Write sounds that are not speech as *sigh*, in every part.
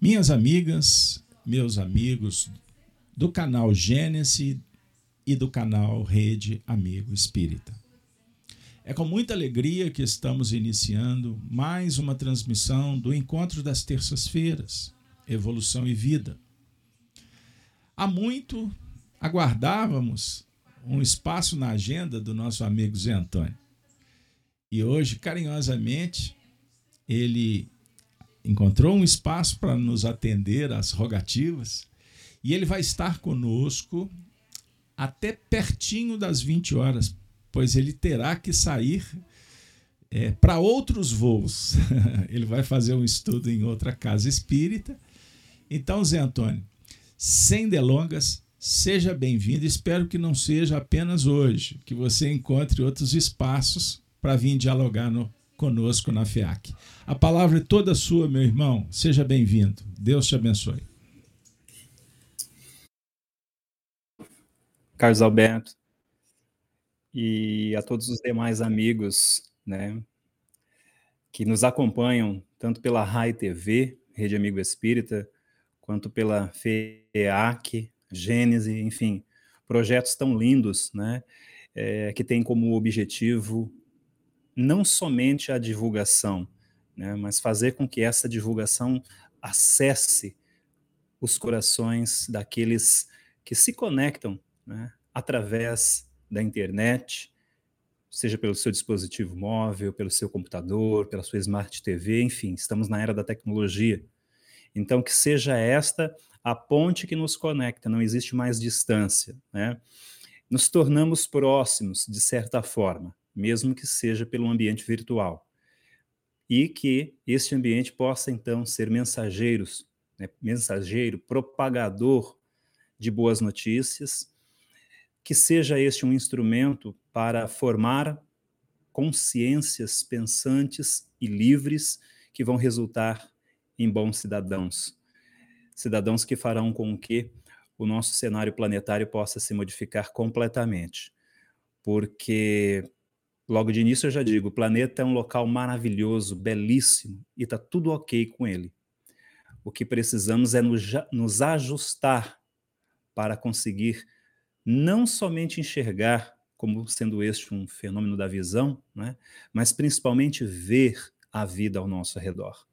Minhas amigas, meus amigos do canal Gênesis e do canal Rede Amigo Espírita. É com muita alegria que estamos iniciando mais uma transmissão do Encontro das Terças-Feiras, Evolução e Vida. Há muito aguardávamos um espaço na agenda do nosso amigo Zé Antônio. E hoje, carinhosamente, ele encontrou um espaço para nos atender às rogativas e ele vai estar conosco até pertinho das 20 horas, pois ele terá que sair é, para outros voos. *laughs* ele vai fazer um estudo em outra casa espírita. Então, Zé Antônio, sem delongas, seja bem-vindo. Espero que não seja apenas hoje, que você encontre outros espaços para vir dialogar no, conosco na FEAC. A palavra é toda sua, meu irmão. Seja bem-vindo. Deus te abençoe. Carlos Alberto e a todos os demais amigos, né, que nos acompanham tanto pela RAI TV, Rede Amigo Espírita, quanto pela FEAC, Gênese, enfim, projetos tão lindos, né, é, que têm como objetivo não somente a divulgação, né, mas fazer com que essa divulgação acesse os corações daqueles que se conectam né, através da internet, seja pelo seu dispositivo móvel, pelo seu computador, pela sua Smart TV, enfim, estamos na era da tecnologia. Então, que seja esta a ponte que nos conecta, não existe mais distância. Né? Nos tornamos próximos, de certa forma mesmo que seja pelo ambiente virtual. E que este ambiente possa, então, ser mensageiros, né, mensageiro, propagador de boas notícias, que seja este um instrumento para formar consciências pensantes e livres que vão resultar em bons cidadãos. Cidadãos que farão com que o nosso cenário planetário possa se modificar completamente. Porque Logo de início eu já digo, o planeta é um local maravilhoso, belíssimo, e está tudo ok com ele. O que precisamos é nos, nos ajustar para conseguir não somente enxergar como sendo este um fenômeno da visão, né, mas principalmente ver a vida ao nosso redor.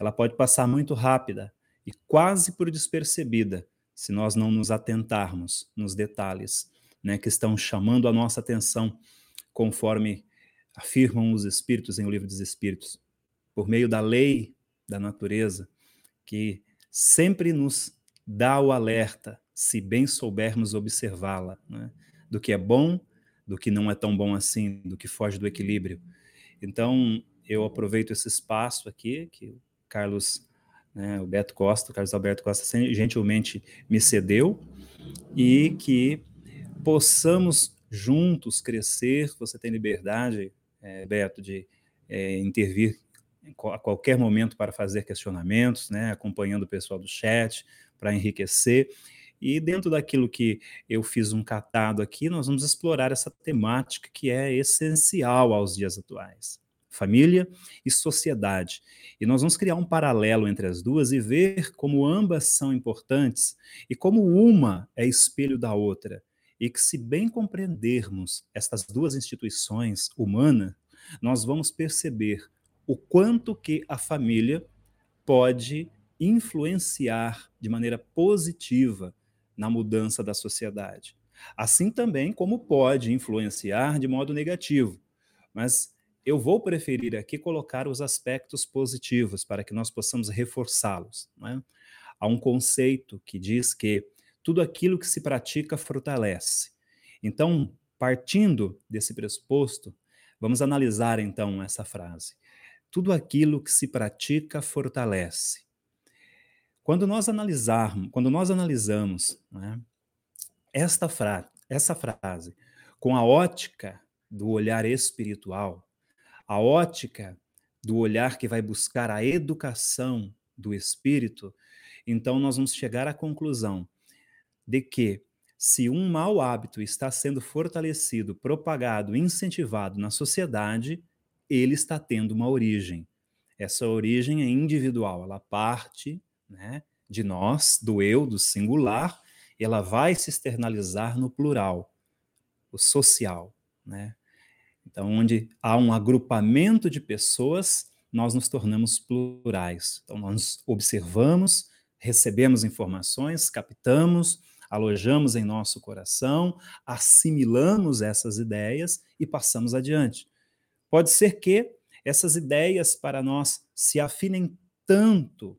Ela pode passar muito rápida e quase por despercebida se nós não nos atentarmos nos detalhes né, que estão chamando a nossa atenção conforme afirmam os espíritos em O Livro dos Espíritos, por meio da lei da natureza, que sempre nos dá o alerta, se bem soubermos observá-la, né? do que é bom, do que não é tão bom assim, do que foge do equilíbrio. Então, eu aproveito esse espaço aqui, que o Carlos, né, o Beto Costa, o Carlos Alberto Costa, gentilmente me cedeu, e que possamos juntos crescer, você tem liberdade, é, Beto, de é, intervir a qualquer momento para fazer questionamentos, né, acompanhando o pessoal do chat, para enriquecer. E dentro daquilo que eu fiz um catado aqui, nós vamos explorar essa temática que é essencial aos dias atuais. Família e sociedade. E nós vamos criar um paralelo entre as duas e ver como ambas são importantes e como uma é espelho da outra e que, se bem compreendermos estas duas instituições humanas, nós vamos perceber o quanto que a família pode influenciar de maneira positiva na mudança da sociedade. Assim também como pode influenciar de modo negativo. Mas eu vou preferir aqui colocar os aspectos positivos para que nós possamos reforçá-los. É? Há um conceito que diz que tudo aquilo que se pratica fortalece. Então, partindo desse pressuposto, vamos analisar então essa frase. Tudo aquilo que se pratica fortalece. Quando nós analisarmos, quando nós analisamos né, esta fra essa frase com a ótica do olhar espiritual, a ótica do olhar que vai buscar a educação do espírito, então nós vamos chegar à conclusão de que se um mau hábito está sendo fortalecido, propagado, incentivado na sociedade, ele está tendo uma origem. Essa origem é individual, ela parte né, de nós, do eu, do singular, e ela vai se externalizar no plural, o social, né? Então, onde há um agrupamento de pessoas, nós nos tornamos plurais. Então, nós observamos, recebemos informações, captamos, alojamos em nosso coração, assimilamos essas ideias e passamos adiante. Pode ser que essas ideias para nós se afinem tanto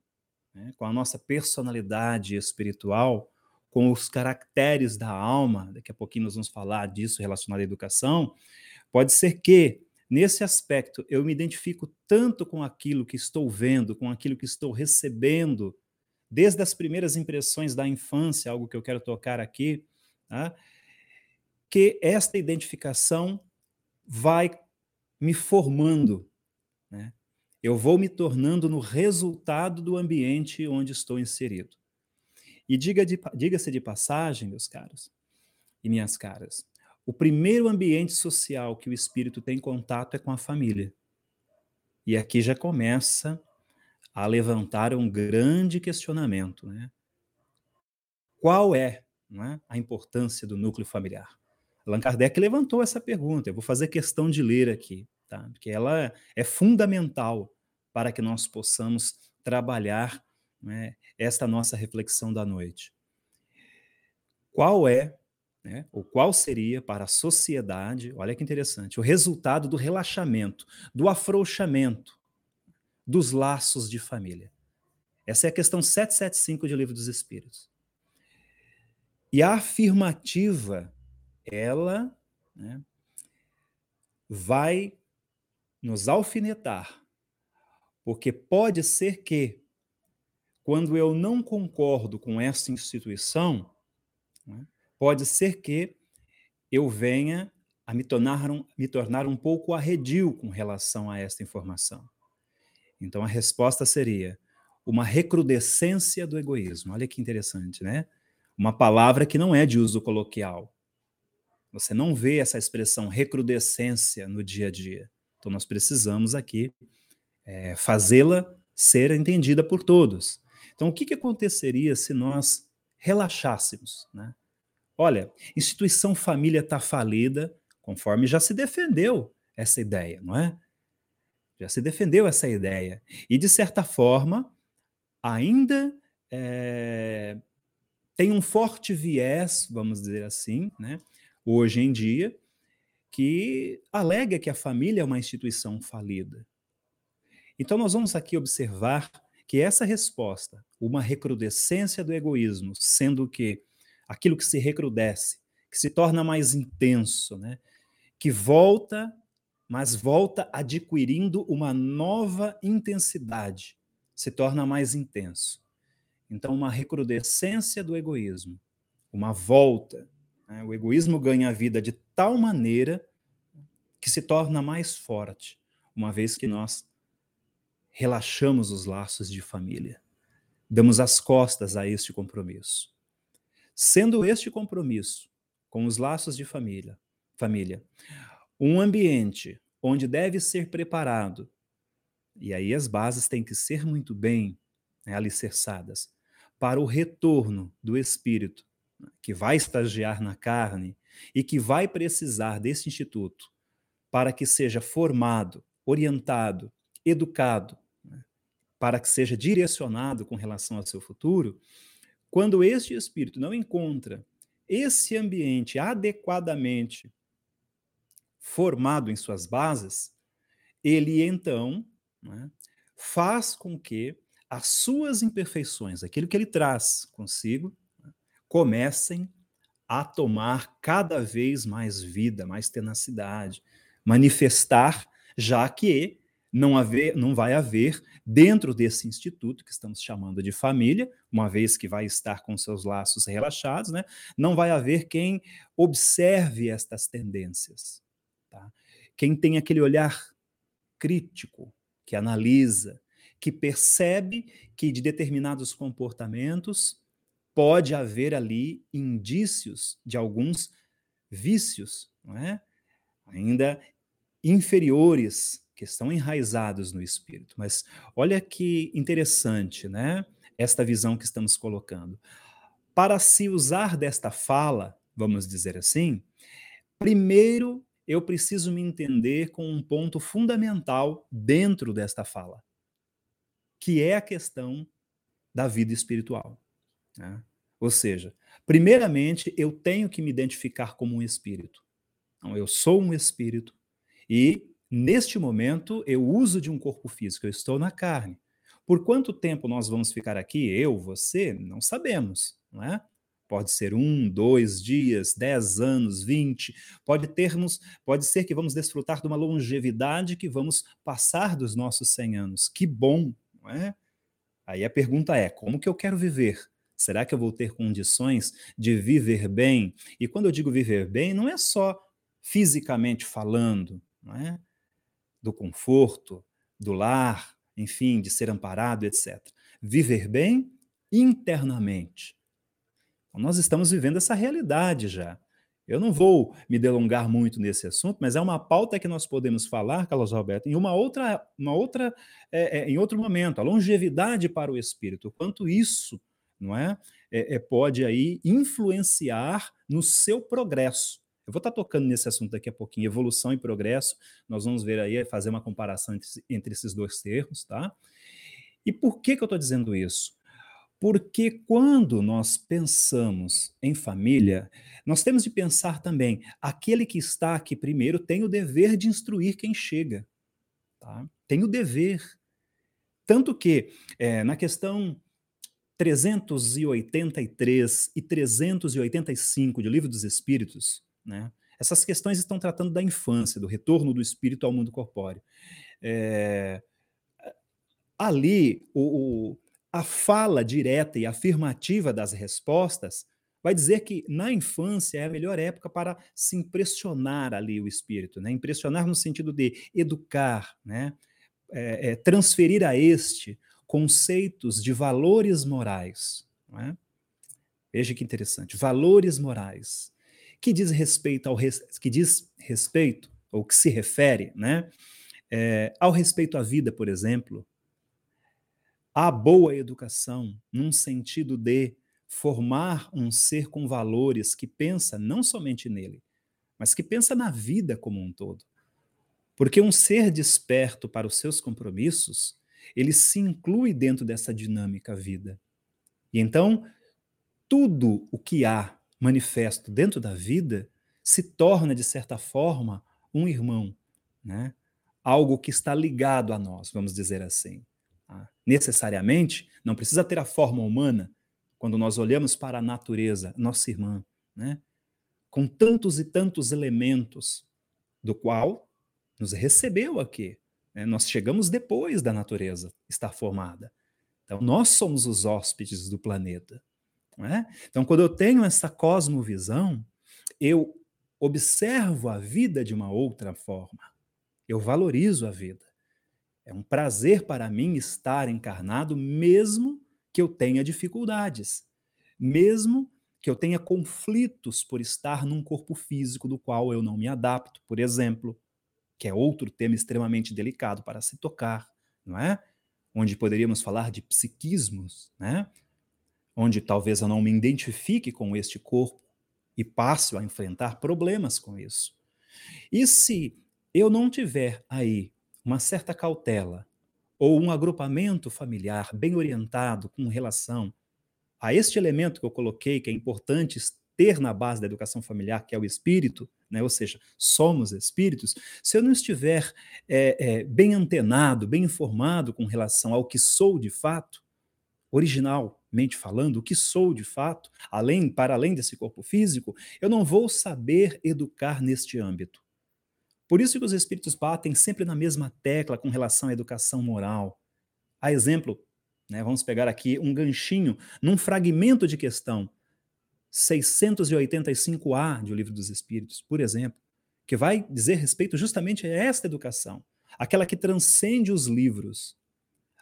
né, com a nossa personalidade espiritual, com os caracteres da alma, daqui a pouquinho nós vamos falar disso relacionado à educação, pode ser que, nesse aspecto, eu me identifico tanto com aquilo que estou vendo, com aquilo que estou recebendo, desde as primeiras impressões da infância, algo que eu quero tocar aqui, tá? que esta identificação vai me formando, né? eu vou me tornando no resultado do ambiente onde estou inserido. E diga-se de, diga de passagem, meus caros e minhas caras, o primeiro ambiente social que o espírito tem contato é com a família. E aqui já começa a levantar um grande questionamento, né? Qual é, é a importância do núcleo familiar? Allan Kardec levantou essa pergunta. Eu vou fazer questão de ler aqui, tá? Porque ela é fundamental para que nós possamos trabalhar né, esta nossa reflexão da noite. Qual é, né, ou qual seria para a sociedade, olha que interessante, o resultado do relaxamento, do afrouxamento dos laços de família? Essa é a questão 775 de Livro dos Espíritos. E a afirmativa, ela né, vai nos alfinetar, porque pode ser que quando eu não concordo com essa instituição, né, pode ser que eu venha a me tornar, um, me tornar um pouco arredio com relação a esta informação. Então a resposta seria uma recrudescência do egoísmo. Olha que interessante, né? Uma palavra que não é de uso coloquial. Você não vê essa expressão recrudescência no dia a dia. Então nós precisamos aqui é, fazê-la ser entendida por todos. Então, o que, que aconteceria se nós relaxássemos? Né? Olha, instituição família está falida, conforme já se defendeu essa ideia, não é? Já se defendeu essa ideia. E, de certa forma, ainda é, tem um forte viés, vamos dizer assim, né, hoje em dia, que alega que a família é uma instituição falida. Então, nós vamos aqui observar que essa resposta, uma recrudescência do egoísmo, sendo que aquilo que se recrudesce, que se torna mais intenso, né? que volta, mas volta adquirindo uma nova intensidade, se torna mais intenso. Então, uma recrudescência do egoísmo, uma volta. Né? O egoísmo ganha a vida de tal maneira que se torna mais forte, uma vez que nós relaxamos os laços de família. Damos as costas a este compromisso. Sendo este compromisso com os laços de família, família, um ambiente onde deve ser preparado, e aí as bases têm que ser muito bem né, alicerçadas, para o retorno do espírito, né, que vai estagiar na carne e que vai precisar desse instituto para que seja formado, orientado, educado, para que seja direcionado com relação ao seu futuro, quando este espírito não encontra esse ambiente adequadamente formado em suas bases, ele então né, faz com que as suas imperfeições, aquilo que ele traz consigo, né, comecem a tomar cada vez mais vida, mais tenacidade, manifestar, já que não, haver, não vai haver, dentro desse instituto que estamos chamando de família, uma vez que vai estar com seus laços relaxados, né, não vai haver quem observe estas tendências. Tá? Quem tem aquele olhar crítico, que analisa, que percebe que de determinados comportamentos pode haver ali indícios de alguns vícios, não é? ainda inferiores que estão enraizados no espírito. Mas olha que interessante, né? esta visão que estamos colocando. Para se usar desta fala, vamos dizer assim, primeiro eu preciso me entender com um ponto fundamental dentro desta fala, que é a questão da vida espiritual. Né? Ou seja, primeiramente eu tenho que me identificar como um espírito. Então, eu sou um espírito e, neste momento, eu uso de um corpo físico, eu estou na carne. Por quanto tempo nós vamos ficar aqui, eu, você, não sabemos, não é? Pode ser um, dois dias, dez anos, vinte. Pode termos, pode ser que vamos desfrutar de uma longevidade que vamos passar dos nossos cem anos. Que bom, não é? Aí a pergunta é: como que eu quero viver? Será que eu vou ter condições de viver bem? E quando eu digo viver bem, não é só fisicamente falando, não é? Do conforto, do lar, enfim, de ser amparado, etc. Viver bem internamente. Nós estamos vivendo essa realidade já. Eu não vou me delongar muito nesse assunto, mas é uma pauta que nós podemos falar, Carlos Roberto, em uma outra, uma outra, é, é, em outro momento, a longevidade para o espírito, quanto isso, não é, é, é pode aí influenciar no seu progresso. Eu vou estar tocando nesse assunto daqui a pouquinho, evolução e progresso. Nós vamos ver aí, fazer uma comparação entre, entre esses dois termos, tá? E por que, que eu estou dizendo isso? Porque quando nós pensamos em família, nós temos de pensar também, aquele que está aqui primeiro tem o dever de instruir quem chega. Tá? Tem o dever. Tanto que, é, na questão 383 e 385 do Livro dos Espíritos, né? Essas questões estão tratando da infância, do retorno do espírito ao mundo corpóreo. É, ali, o, o, a fala direta e afirmativa das respostas vai dizer que na infância é a melhor época para se impressionar ali o espírito, né? impressionar no sentido de educar, né? É, é, transferir a este conceitos de valores morais. É? Veja que interessante, valores morais que diz respeito ao que diz respeito ou que se refere, né, é, ao respeito à vida, por exemplo, à boa educação, num sentido de formar um ser com valores que pensa não somente nele, mas que pensa na vida como um todo. Porque um ser desperto para os seus compromissos, ele se inclui dentro dessa dinâmica vida. E então, tudo o que há manifesto dentro da vida se torna, de certa forma, um irmão, né? algo que está ligado a nós, vamos dizer assim. Necessariamente, não precisa ter a forma humana quando nós olhamos para a natureza, nossa irmã, né? com tantos e tantos elementos, do qual nos recebeu aqui. Né? Nós chegamos depois da natureza estar formada. Então, nós somos os hóspedes do planeta. É? Então, quando eu tenho essa cosmovisão, eu observo a vida de uma outra forma. Eu valorizo a vida. É um prazer para mim estar encarnado, mesmo que eu tenha dificuldades, mesmo que eu tenha conflitos por estar num corpo físico do qual eu não me adapto, por exemplo, que é outro tema extremamente delicado para se tocar, não é? Onde poderíamos falar de psiquismos, né? onde talvez eu não me identifique com este corpo e passo a enfrentar problemas com isso. E se eu não tiver aí uma certa cautela ou um agrupamento familiar bem orientado com relação a este elemento que eu coloquei, que é importante ter na base da educação familiar, que é o espírito, né? ou seja, somos espíritos, se eu não estiver é, é, bem antenado, bem informado com relação ao que sou de fato, originalmente falando, o que sou de fato, além para além desse corpo físico, eu não vou saber educar neste âmbito. Por isso que os espíritos batem sempre na mesma tecla com relação à educação moral. A exemplo, né, vamos pegar aqui um ganchinho num fragmento de questão 685A do Livro dos Espíritos, por exemplo, que vai dizer respeito justamente a esta educação, aquela que transcende os livros,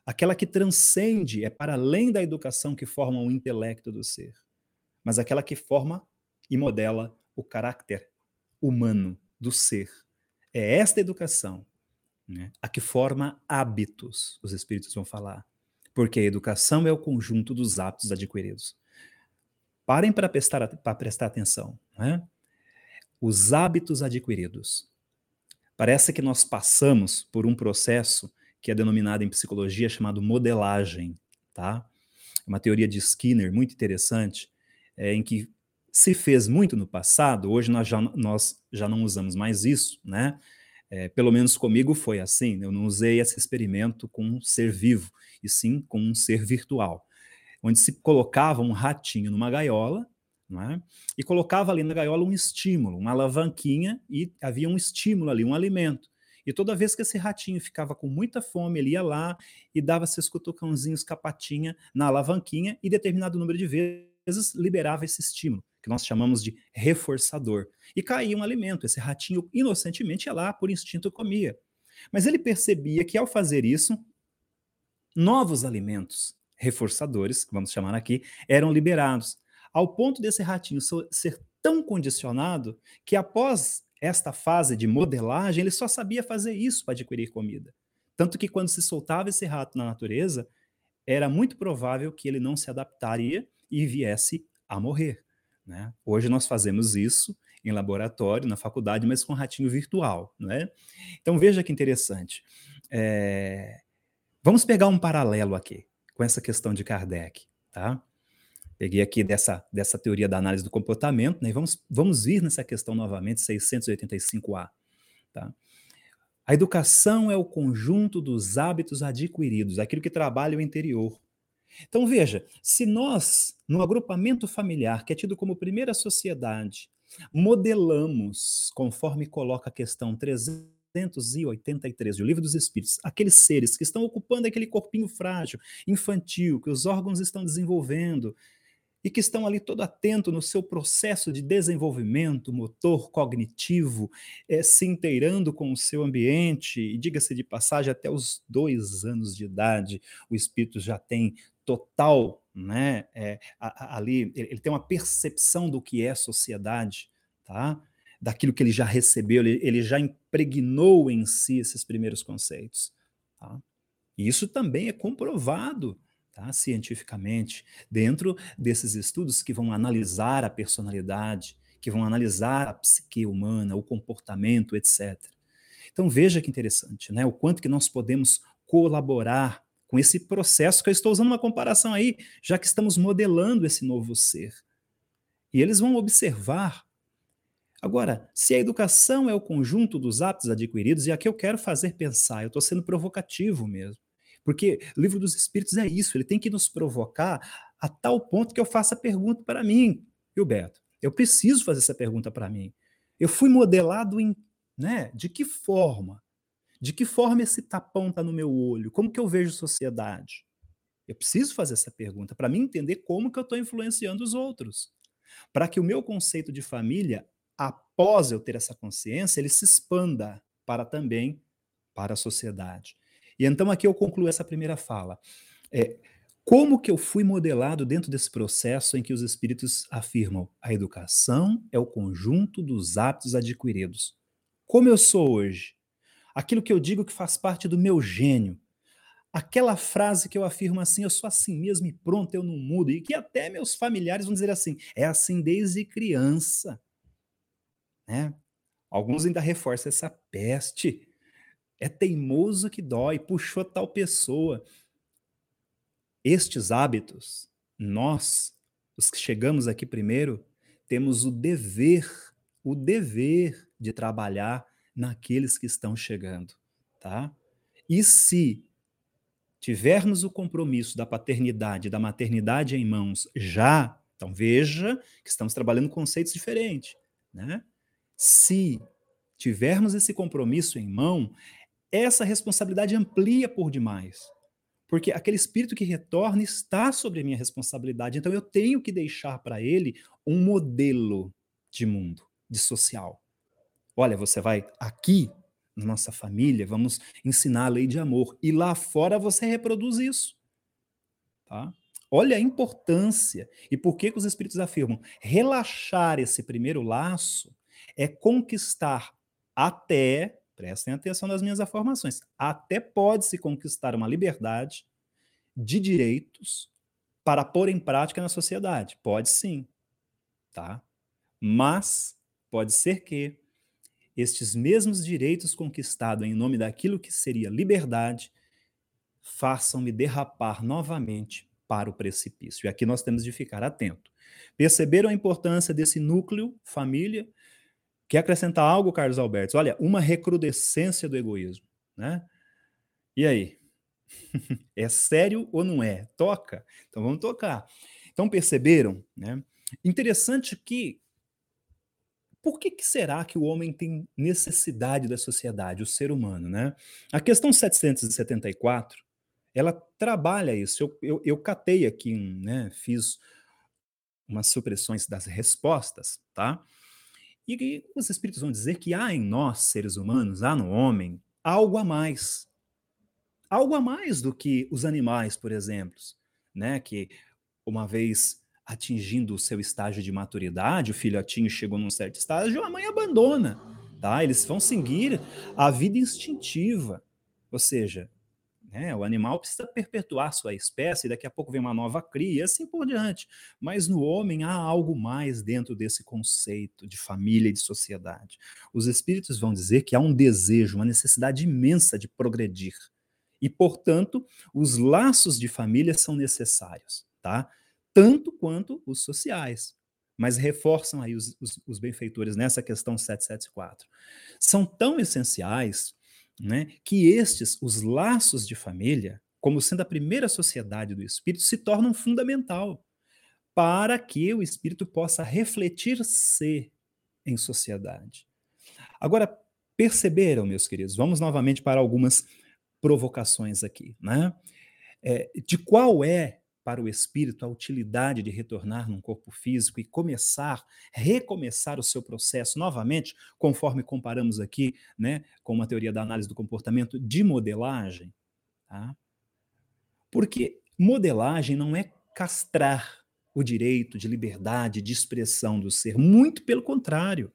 aquela que transcende, é para além da educação que forma o intelecto do ser, mas aquela que forma e modela o caráter humano do ser. É esta educação né, a que forma hábitos, os espíritos vão falar. porque a educação é o conjunto dos hábitos adquiridos. Parem para prestar, para prestar atenção. Né? Os hábitos adquiridos. Parece que nós passamos por um processo que é denominado em psicologia chamado modelagem, tá? Uma teoria de Skinner muito interessante, é, em que se fez muito no passado, hoje nós já, nós já não usamos mais isso, né? É, pelo menos comigo foi assim, eu não usei esse experimento com um ser vivo, e sim com um ser virtual, onde se colocava um ratinho numa gaiola, né, e colocava ali na gaiola um estímulo, uma alavanquinha, e havia um estímulo ali, um alimento. E toda vez que esse ratinho ficava com muita fome, ele ia lá e dava seus cutucãozinhos capatinha na alavanquinha, e determinado número de vezes liberava esse estímulo que nós chamamos de reforçador. E caía um alimento, esse ratinho inocentemente ia lá, por instinto comia. Mas ele percebia que ao fazer isso, novos alimentos reforçadores, vamos chamar aqui, eram liberados, ao ponto desse ratinho ser tão condicionado que após esta fase de modelagem, ele só sabia fazer isso para adquirir comida. Tanto que quando se soltava esse rato na natureza, era muito provável que ele não se adaptaria e viesse a morrer. Né? Hoje nós fazemos isso em laboratório, na faculdade, mas com ratinho virtual. Né? Então veja que interessante. É... Vamos pegar um paralelo aqui com essa questão de Kardec. Tá? Peguei aqui dessa, dessa teoria da análise do comportamento, né? e vamos, vamos vir nessa questão novamente, 685A. Tá? A educação é o conjunto dos hábitos adquiridos, aquilo que trabalha o interior. Então veja, se nós, no agrupamento familiar, que é tido como primeira sociedade, modelamos, conforme coloca a questão 383 do Livro dos Espíritos, aqueles seres que estão ocupando aquele corpinho frágil, infantil, que os órgãos estão desenvolvendo, e que estão ali todo atento no seu processo de desenvolvimento motor, cognitivo, é, se inteirando com o seu ambiente, e diga-se de passagem, até os dois anos de idade, o espírito já tem total, né? É, ali ele tem uma percepção do que é sociedade, tá? Daquilo que ele já recebeu, ele, ele já impregnou em si esses primeiros conceitos, tá? E isso também é comprovado tá? cientificamente, dentro desses estudos que vão analisar a personalidade, que vão analisar a psique humana, o comportamento, etc. Então veja que interessante, né? O quanto que nós podemos colaborar com esse processo que eu estou usando uma comparação aí, já que estamos modelando esse novo ser. E eles vão observar. Agora, se a educação é o conjunto dos hábitos adquiridos, e aqui eu quero fazer pensar, eu estou sendo provocativo mesmo. Porque o livro dos Espíritos é isso, ele tem que nos provocar a tal ponto que eu faça a pergunta para mim, Gilberto. Eu preciso fazer essa pergunta para mim. Eu fui modelado em, né, de que forma? De que forma esse tapão está no meu olho? Como que eu vejo sociedade? Eu preciso fazer essa pergunta para mim entender como que eu estou influenciando os outros. Para que o meu conceito de família, após eu ter essa consciência, ele se expanda para também para a sociedade. E então aqui eu concluo essa primeira fala. É, como que eu fui modelado dentro desse processo em que os espíritos afirmam a educação é o conjunto dos hábitos adquiridos? Como eu sou hoje? Aquilo que eu digo que faz parte do meu gênio, aquela frase que eu afirmo assim, eu sou assim mesmo e pronto, eu não mudo, e que até meus familiares vão dizer assim, é assim desde criança. Né? Alguns ainda reforçam essa peste. É teimoso que dói, puxou tal pessoa. Estes hábitos, nós, os que chegamos aqui primeiro, temos o dever, o dever de trabalhar naqueles que estão chegando, tá? E se tivermos o compromisso da paternidade, da maternidade em mãos já, então veja que estamos trabalhando conceitos diferentes, né? Se tivermos esse compromisso em mão, essa responsabilidade amplia por demais. Porque aquele espírito que retorna está sobre a minha responsabilidade. Então eu tenho que deixar para ele um modelo de mundo, de social. Olha, você vai aqui na nossa família, vamos ensinar a lei de amor. E lá fora você reproduz isso. Tá? Olha a importância. E por que, que os espíritos afirmam? Relaxar esse primeiro laço é conquistar até, prestem atenção nas minhas afirmações, até pode-se conquistar uma liberdade de direitos para pôr em prática na sociedade. Pode sim, tá? Mas pode ser que estes mesmos direitos conquistados em nome daquilo que seria liberdade façam-me derrapar novamente para o precipício. E aqui nós temos de ficar atento. Perceberam a importância desse núcleo, família? Quer acrescentar algo, Carlos Alberto? Olha, uma recrudescência do egoísmo, né? E aí? *laughs* é sério ou não é? Toca? Então vamos tocar. Então perceberam, né? Interessante que por que, que, será que o homem tem necessidade da sociedade, o ser humano, né? A questão 774, ela trabalha isso. Eu, eu, eu catei aqui, né? Fiz umas supressões das respostas, tá? E os espíritos vão dizer que há em nós, seres humanos, há no homem, algo a mais. Algo a mais do que os animais, por exemplo, né? Que uma vez atingindo o seu estágio de maturidade, o filhotinho chegou num certo estágio, a mãe abandona, tá? Eles vão seguir a vida instintiva. Ou seja, né? O animal precisa perpetuar sua espécie, daqui a pouco vem uma nova cria, assim por diante. Mas no homem há algo mais dentro desse conceito de família e de sociedade. Os espíritos vão dizer que há um desejo, uma necessidade imensa de progredir. E, portanto, os laços de família são necessários, tá? Tanto quanto os sociais. Mas reforçam aí os, os, os benfeitores nessa questão 774. São tão essenciais né, que estes, os laços de família, como sendo a primeira sociedade do espírito, se tornam fundamental para que o espírito possa refletir-se em sociedade. Agora, perceberam, meus queridos? Vamos novamente para algumas provocações aqui, né? É, de qual é para o espírito a utilidade de retornar num corpo físico e começar, recomeçar o seu processo novamente, conforme comparamos aqui, né, com uma teoria da análise do comportamento de modelagem, tá? Porque modelagem não é castrar o direito de liberdade de expressão do ser, muito pelo contrário.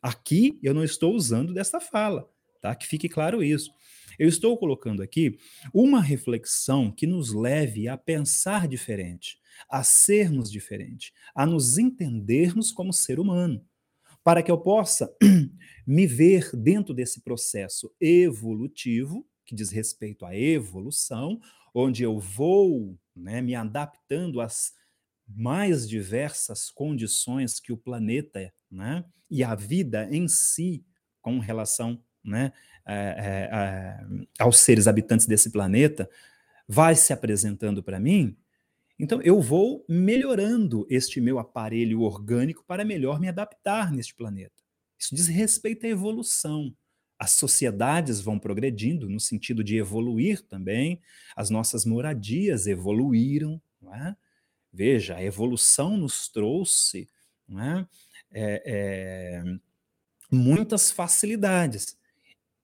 Aqui eu não estou usando dessa fala, tá? Que fique claro isso. Eu estou colocando aqui uma reflexão que nos leve a pensar diferente, a sermos diferente, a nos entendermos como ser humano, para que eu possa *clears throat* me ver dentro desse processo evolutivo, que diz respeito à evolução, onde eu vou né, me adaptando às mais diversas condições que o planeta né, e a vida em si, com relação né, é, é, aos seres habitantes desse planeta, vai se apresentando para mim, então eu vou melhorando este meu aparelho orgânico para melhor me adaptar neste planeta. Isso diz respeito à evolução. As sociedades vão progredindo no sentido de evoluir também, as nossas moradias evoluíram. É? Veja, a evolução nos trouxe é? É, é, muitas facilidades.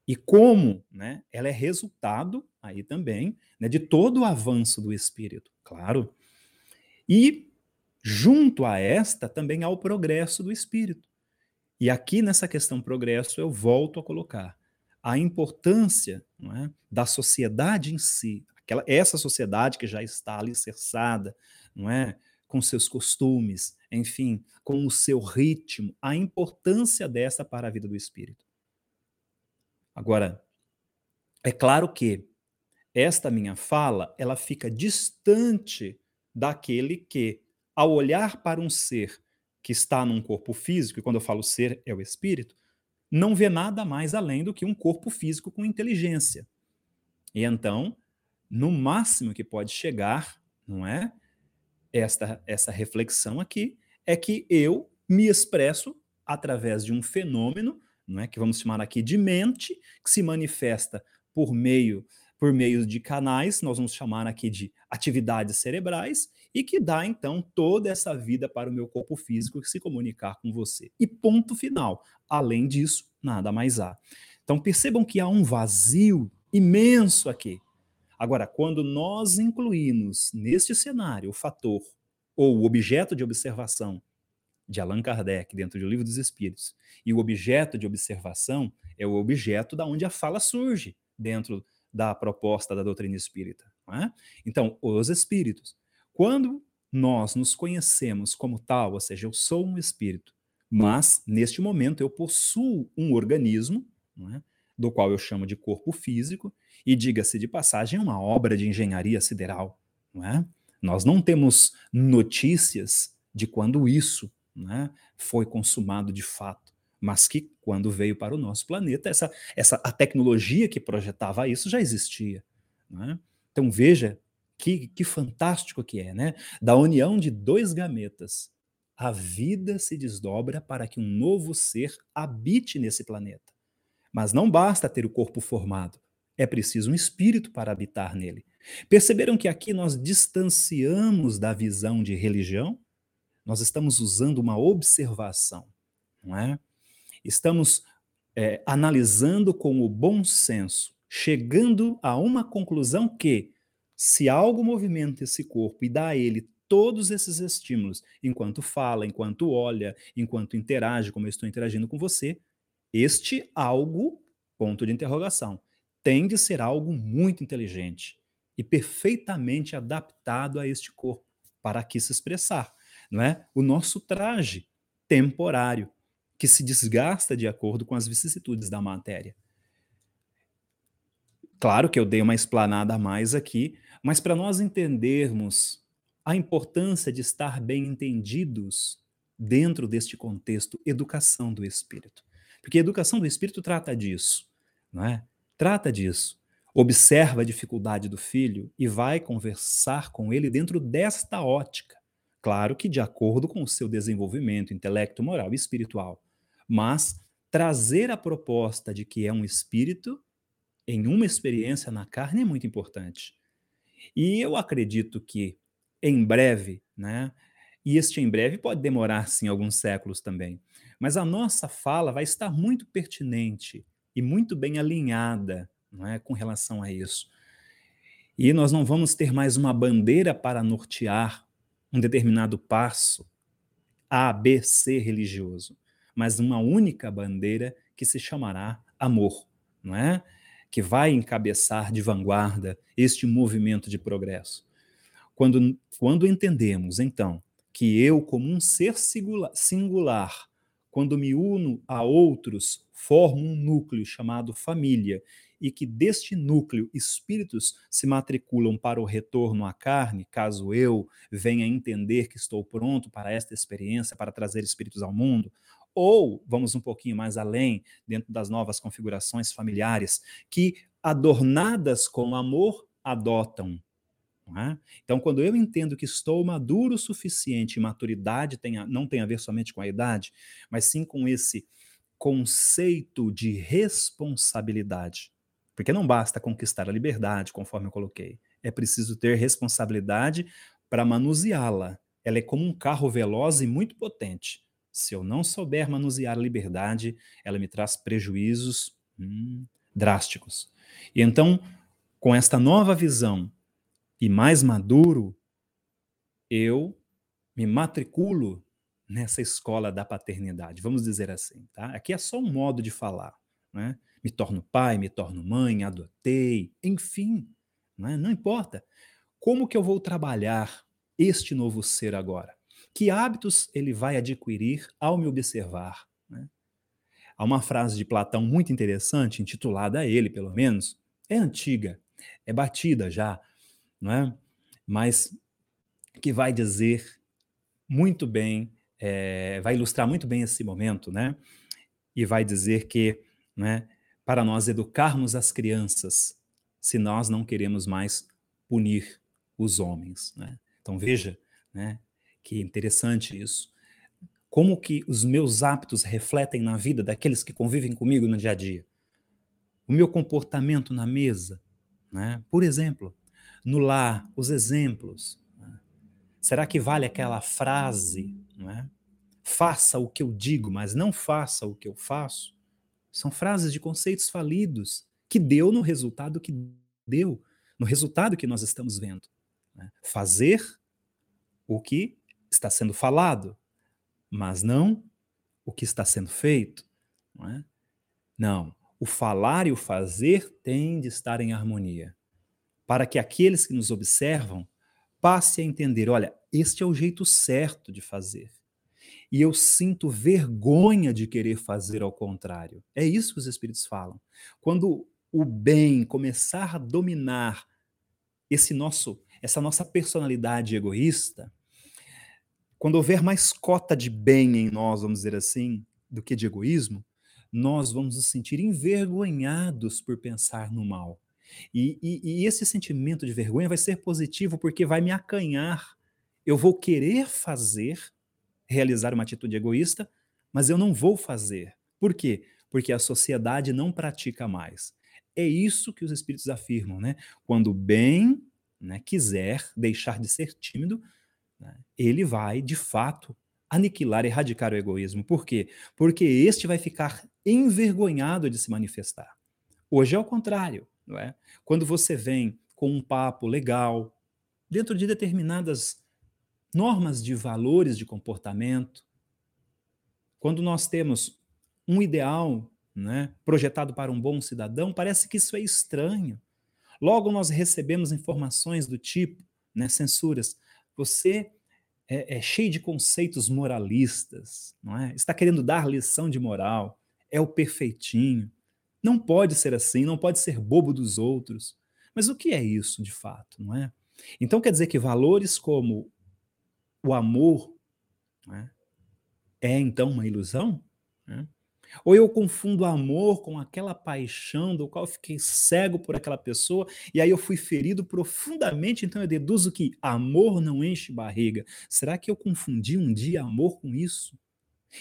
E como né, ela é resultado aí também né, de todo o avanço do espírito, claro. E junto a esta também há o progresso do espírito. E aqui nessa questão progresso eu volto a colocar a importância é, da sociedade em si, aquela, essa sociedade que já está alicerçada, não é, com seus costumes, enfim, com o seu ritmo, a importância dessa para a vida do espírito. Agora, é claro que esta minha fala, ela fica distante daquele que, ao olhar para um ser que está num corpo físico, e quando eu falo ser é o espírito, não vê nada mais além do que um corpo físico com inteligência. E então, no máximo que pode chegar, não é? Esta essa reflexão aqui é que eu me expresso através de um fenômeno não é que vamos chamar aqui de mente, que se manifesta por meio por meio de canais, nós vamos chamar aqui de atividades cerebrais, e que dá então toda essa vida para o meu corpo físico que se comunicar com você. E ponto final. Além disso, nada mais há. Então percebam que há um vazio imenso aqui. Agora, quando nós incluímos neste cenário o fator ou o objeto de observação de Allan Kardec dentro do Livro dos Espíritos. E o objeto de observação é o objeto da onde a fala surge dentro da proposta da doutrina espírita. É? Então, os espíritos. Quando nós nos conhecemos como tal, ou seja, eu sou um espírito, mas neste momento eu possuo um organismo, é? do qual eu chamo de corpo físico, e diga-se de passagem, é uma obra de engenharia sideral. Não é? Nós não temos notícias de quando isso né, foi consumado de fato, mas que quando veio para o nosso planeta, essa, essa, a tecnologia que projetava isso já existia. É? Então veja que, que fantástico que é, né? Da união de dois gametas, a vida se desdobra para que um novo ser habite nesse planeta. Mas não basta ter o corpo formado, é preciso um espírito para habitar nele. Perceberam que aqui nós distanciamos da visão de religião? Nós estamos usando uma observação, não é? Estamos é, analisando com o bom senso, chegando a uma conclusão que, se algo movimenta esse corpo e dá a ele todos esses estímulos, enquanto fala, enquanto olha, enquanto interage, como eu estou interagindo com você, este algo, ponto de interrogação, tem de ser algo muito inteligente e perfeitamente adaptado a este corpo para aqui se expressar, não é? O nosso traje temporário que se desgasta de acordo com as vicissitudes da matéria. Claro que eu dei uma explanada a mais aqui, mas para nós entendermos a importância de estar bem entendidos dentro deste contexto educação do espírito. Porque a educação do espírito trata disso, não é? Trata disso. Observa a dificuldade do filho e vai conversar com ele dentro desta ótica. Claro que de acordo com o seu desenvolvimento intelecto, moral e espiritual. Mas trazer a proposta de que é um espírito em uma experiência na carne é muito importante. E eu acredito que em breve, né? E este em breve pode demorar sim alguns séculos também. Mas a nossa fala vai estar muito pertinente e muito bem alinhada não é, com relação a isso. E nós não vamos ter mais uma bandeira para nortear um determinado passo A, B, C religioso, mas uma única bandeira que se chamará amor, não é? Que vai encabeçar de vanguarda este movimento de progresso. Quando, quando entendemos, então, que eu, como um ser singular, quando me uno a outros, formo um núcleo chamado família, e que deste núcleo espíritos se matriculam para o retorno à carne, caso eu venha entender que estou pronto para esta experiência, para trazer espíritos ao mundo, ou vamos um pouquinho mais além, dentro das novas configurações familiares, que adornadas com amor adotam é? Então, quando eu entendo que estou maduro o suficiente, maturidade tem a, não tem a ver somente com a idade, mas sim com esse conceito de responsabilidade. Porque não basta conquistar a liberdade, conforme eu coloquei. É preciso ter responsabilidade para manuseá-la. Ela é como um carro veloz e muito potente. Se eu não souber manusear a liberdade, ela me traz prejuízos hum, drásticos. E então, com esta nova visão e mais maduro, eu me matriculo nessa escola da paternidade, vamos dizer assim, tá? Aqui é só um modo de falar, né? Me torno pai, me torno mãe, adotei, enfim, né? não importa. Como que eu vou trabalhar este novo ser agora? Que hábitos ele vai adquirir ao me observar? Né? Há uma frase de Platão muito interessante, intitulada a ele, pelo menos, é antiga, é batida já, não é? Mas que vai dizer muito bem, é, vai ilustrar muito bem esse momento, né? E vai dizer que, né, para nós educarmos as crianças, se nós não queremos mais punir os homens, né? Então veja, né, que interessante isso. Como que os meus hábitos refletem na vida daqueles que convivem comigo no dia a dia? O meu comportamento na mesa, né? Por exemplo, no lar, os exemplos. Né? Será que vale aquela frase, não é? Faça o que eu digo, mas não faça o que eu faço? São frases de conceitos falidos que deu no resultado que deu, no resultado que nós estamos vendo. Né? Fazer o que está sendo falado, mas não o que está sendo feito. Não, é? não, o falar e o fazer têm de estar em harmonia. para que aqueles que nos observam passe a entender: olha, este é o jeito certo de fazer. E eu sinto vergonha de querer fazer ao contrário. É isso que os Espíritos falam. Quando o bem começar a dominar esse nosso, essa nossa personalidade egoísta, quando houver mais cota de bem em nós, vamos dizer assim, do que de egoísmo, nós vamos nos sentir envergonhados por pensar no mal. E, e, e, esse sentimento de vergonha vai ser positivo porque vai me acanhar. Eu vou querer fazer, realizar uma atitude egoísta, mas eu não vou fazer. Por quê? Porque a sociedade não pratica mais. É isso que os espíritos afirmam, né? Quando o bem né, quiser deixar de ser tímido, né, ele vai, de fato, aniquilar, erradicar o egoísmo. Por quê? Porque este vai ficar envergonhado de se manifestar. Hoje é o contrário, não é? Quando você vem com um papo legal, dentro de determinadas normas de valores de comportamento, quando nós temos um ideal né, projetado para um bom cidadão, parece que isso é estranho. Logo nós recebemos informações do tipo, né, censuras, você é, é, cheio de conceitos moralistas, não é? Está querendo dar lição de moral, é o perfeitinho. Não pode ser assim, não pode ser bobo dos outros. Mas o que é isso de fato, não é? Então quer dizer que valores como o amor é? é então uma ilusão? É? Ou eu confundo amor com aquela paixão do qual eu fiquei cego por aquela pessoa e aí eu fui ferido profundamente, então eu deduzo que amor não enche barriga. Será que eu confundi um dia amor com isso?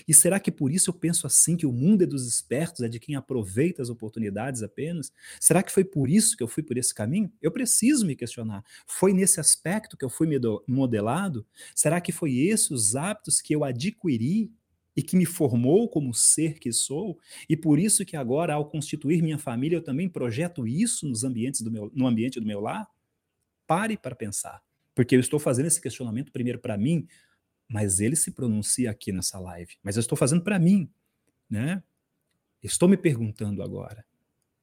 E será que por isso eu penso assim que o mundo é dos espertos, é de quem aproveita as oportunidades apenas? Será que foi por isso que eu fui por esse caminho? Eu preciso me questionar. Foi nesse aspecto que eu fui modelado? Será que foi esses os hábitos que eu adquiri e que me formou como ser que sou, e por isso que agora, ao constituir minha família, eu também projeto isso nos ambientes do meu, no ambiente do meu lar? Pare para pensar, porque eu estou fazendo esse questionamento primeiro para mim, mas ele se pronuncia aqui nessa live, mas eu estou fazendo para mim, né? Estou me perguntando agora,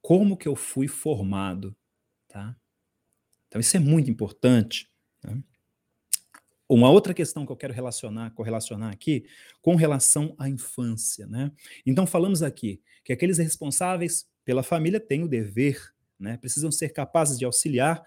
como que eu fui formado, tá? Então isso é muito importante, né? Uma outra questão que eu quero relacionar, correlacionar aqui, com relação à infância, né? Então falamos aqui que aqueles responsáveis pela família têm o dever, né? Precisam ser capazes de auxiliar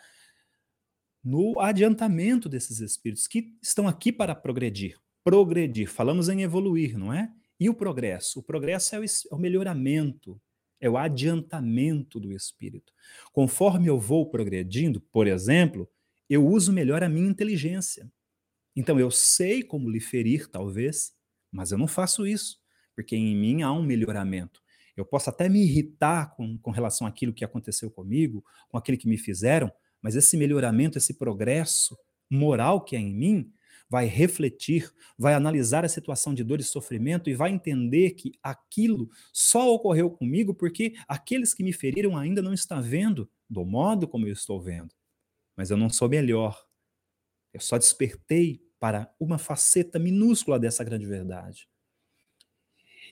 no adiantamento desses espíritos que estão aqui para progredir. Progredir, falamos em evoluir, não é? E o progresso? O progresso é o, é o melhoramento, é o adiantamento do espírito. Conforme eu vou progredindo, por exemplo, eu uso melhor a minha inteligência. Então eu sei como lhe ferir, talvez, mas eu não faço isso, porque em mim há um melhoramento. Eu posso até me irritar com, com relação àquilo que aconteceu comigo, com aquilo que me fizeram, mas esse melhoramento, esse progresso moral que é em mim, vai refletir, vai analisar a situação de dor e sofrimento e vai entender que aquilo só ocorreu comigo porque aqueles que me feriram ainda não estão vendo do modo como eu estou vendo. Mas eu não sou melhor. Eu só despertei para uma faceta minúscula dessa grande verdade.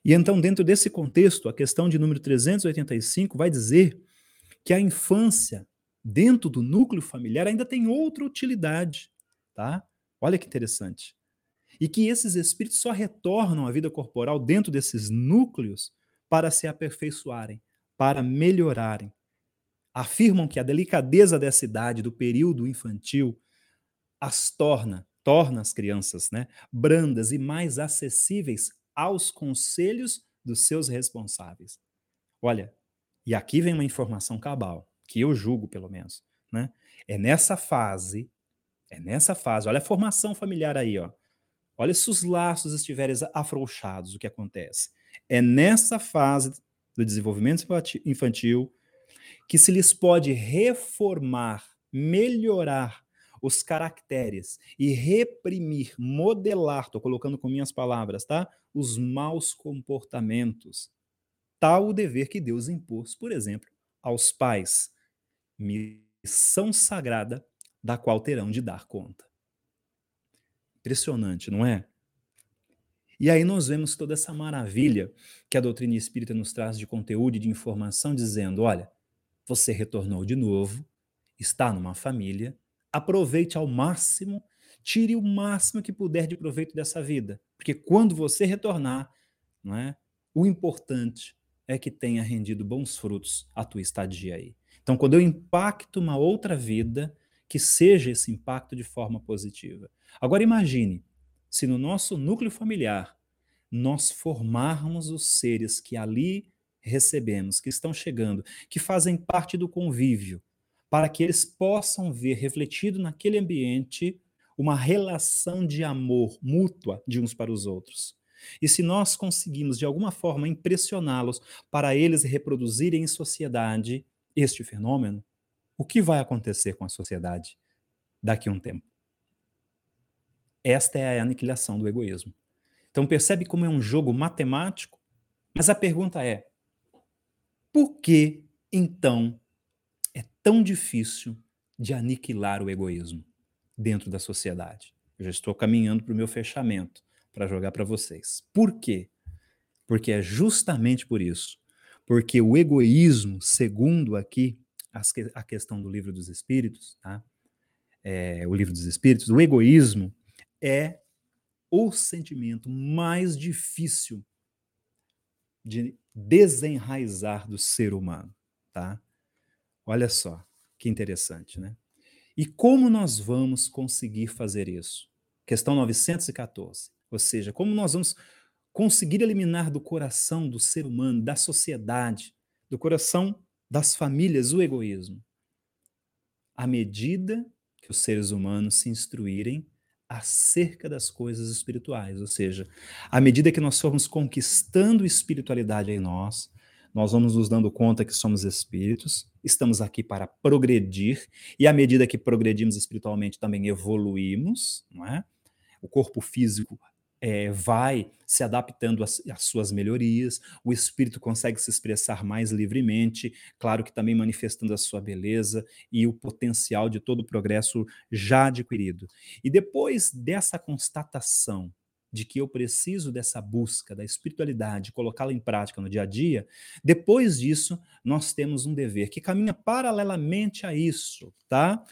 E então, dentro desse contexto, a questão de número 385 vai dizer que a infância, dentro do núcleo familiar, ainda tem outra utilidade, tá? Olha que interessante. E que esses espíritos só retornam à vida corporal dentro desses núcleos para se aperfeiçoarem, para melhorarem. Afirmam que a delicadeza dessa idade, do período infantil, as torna torna as crianças né, brandas e mais acessíveis aos conselhos dos seus responsáveis. Olha, e aqui vem uma informação cabal, que eu julgo pelo menos. Né? É nessa fase, é nessa fase, olha a formação familiar aí, ó. Olha se os laços estiverem afrouxados, o que acontece. É nessa fase do desenvolvimento infantil que se lhes pode reformar, melhorar os caracteres e reprimir, modelar, estou colocando com minhas palavras, tá? Os maus comportamentos. Tal o dever que Deus impôs, por exemplo, aos pais. Missão sagrada da qual terão de dar conta. Impressionante, não é? E aí nós vemos toda essa maravilha que a doutrina espírita nos traz de conteúdo e de informação, dizendo: olha, você retornou de novo está numa família, aproveite ao máximo, tire o máximo que puder de proveito dessa vida, porque quando você retornar, não é? O importante é que tenha rendido bons frutos a tua estadia aí. Então, quando eu impacto uma outra vida, que seja esse impacto de forma positiva. Agora imagine se no nosso núcleo familiar nós formarmos os seres que ali recebemos, que estão chegando, que fazem parte do convívio, para que eles possam ver refletido naquele ambiente uma relação de amor mútua de uns para os outros. E se nós conseguimos, de alguma forma, impressioná-los para eles reproduzirem em sociedade este fenômeno, o que vai acontecer com a sociedade daqui a um tempo? Esta é a aniquilação do egoísmo. Então percebe como é um jogo matemático, mas a pergunta é: por que então é tão difícil de aniquilar o egoísmo dentro da sociedade? Eu já estou caminhando para o meu fechamento para jogar para vocês. Por quê? Porque é justamente por isso. Porque o egoísmo, segundo aqui a questão do livro dos Espíritos, tá? É, o livro dos Espíritos, o egoísmo é o sentimento mais difícil de desenraizar do ser humano, tá? Olha só, que interessante, né? E como nós vamos conseguir fazer isso? Questão 914. Ou seja, como nós vamos conseguir eliminar do coração do ser humano, da sociedade, do coração das famílias o egoísmo? À medida que os seres humanos se instruírem acerca das coisas espirituais, ou seja, à medida que nós formos conquistando espiritualidade em nós, nós vamos nos dando conta que somos espíritos, estamos aqui para progredir, e à medida que progredimos espiritualmente também evoluímos, não é? O corpo físico é, vai se adaptando às, às, suas melhorias, o espírito consegue se expressar mais livremente, claro que também manifestando a sua beleza e o potencial de todo o progresso já adquirido. E depois dessa constatação de que eu preciso dessa busca da espiritualidade, colocá-la em prática no dia a dia, depois disso, nós temos um dever que caminha paralelamente a isso, tá?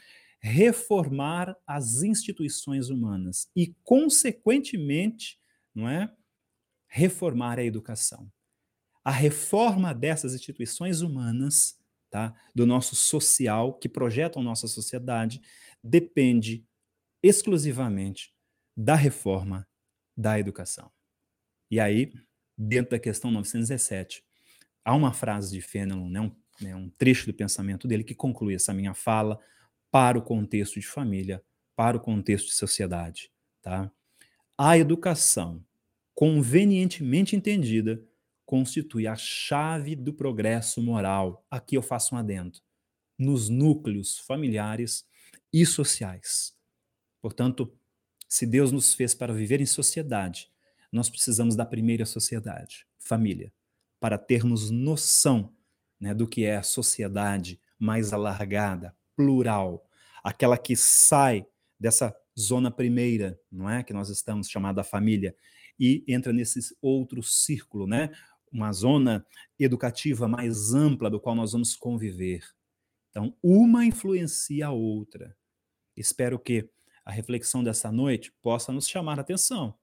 Reformar as instituições humanas e, consequentemente, não é? reformar a educação. A reforma dessas instituições humanas, tá? do nosso social, que projetam nossa sociedade, depende exclusivamente da reforma da educação. E aí, dentro da questão 917, há uma frase de Fenelon, né, um, né, um trecho do pensamento dele que conclui essa minha fala, para o contexto de família, para o contexto de sociedade. Tá? A educação, convenientemente entendida, constitui a chave do progresso moral. Aqui eu faço um adendo. Nos núcleos familiares e sociais. Portanto, se Deus nos fez para viver em sociedade, nós precisamos da primeira sociedade, família, para termos noção né, do que é a sociedade mais alargada, plural, aquela que sai dessa zona primeira, não é, que nós estamos chamada família, e entra nesse outro círculo, né? Uma zona educativa mais ampla do qual nós vamos conviver. Então, uma influencia a outra. Espero que a reflexão dessa noite possa nos chamar a atenção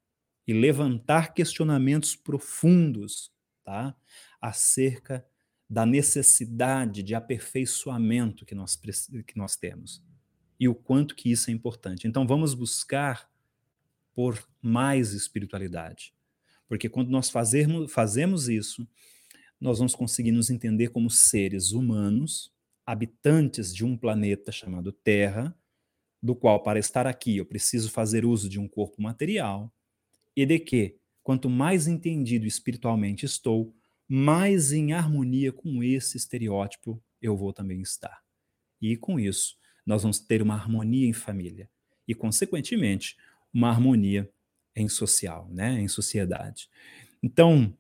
e levantar questionamentos profundos, tá? Acerca da necessidade de aperfeiçoamento que nós, que nós temos e o quanto que isso é importante. Então vamos buscar por mais espiritualidade. Porque quando nós fazermos, fazemos isso, nós vamos conseguir nos entender como seres humanos, habitantes de um planeta chamado Terra, do qual, para estar aqui, eu preciso fazer uso de um corpo material, e de que, quanto mais entendido espiritualmente estou, mais em harmonia com esse estereótipo eu vou também estar. E com isso, nós vamos ter uma harmonia em família e, consequentemente, uma harmonia em social, né, em sociedade. Então,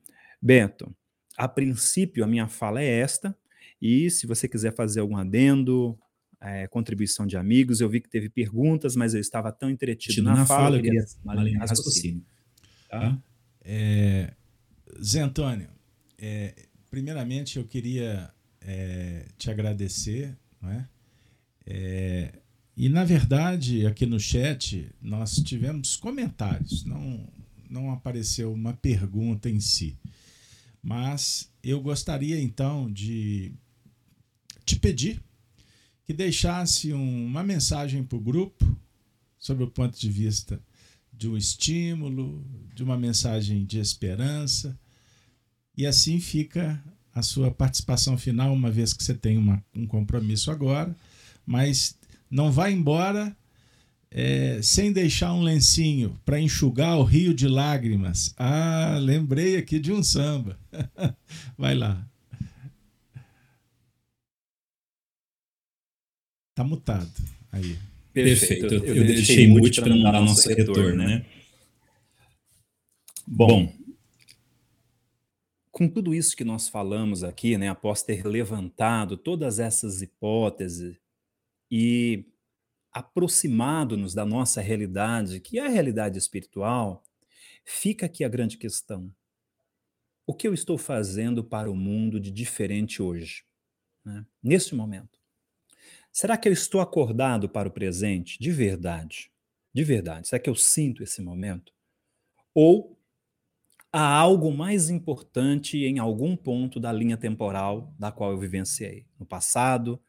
Bento, a princípio a minha fala é esta, e se você quiser fazer algum adendo, é, contribuição de amigos, eu vi que teve perguntas, mas eu estava tão entretido na, na, fala, fala eu queria raciocínio. Tá? É, Zé Antônio, é, primeiramente eu queria é, te agradecer, não é? É, e, na verdade, aqui no chat, nós tivemos comentários, não, não apareceu uma pergunta em si. Mas eu gostaria, então, de te pedir que deixasse uma mensagem para o grupo sobre o ponto de vista de um estímulo, de uma mensagem de esperança. E assim fica a sua participação final, uma vez que você tem uma, um compromisso agora, mas não vá embora é, sem deixar um lencinho para enxugar o rio de lágrimas. Ah, lembrei aqui de um samba. *laughs* Vai lá. Tá mutado aí. Perfeito. Eu, eu, deixei mute para não dar nosso retorno, né? Bom, com tudo isso que nós falamos aqui, né, após ter levantado todas essas hipóteses e aproximado-nos da nossa realidade, que é a realidade espiritual, fica aqui a grande questão. O que eu estou fazendo para o mundo de diferente hoje, né? neste momento? Será que eu estou acordado para o presente de verdade? De verdade. Será que eu sinto esse momento? Ou há algo mais importante em algum ponto da linha temporal da qual eu vivenciei? No passado,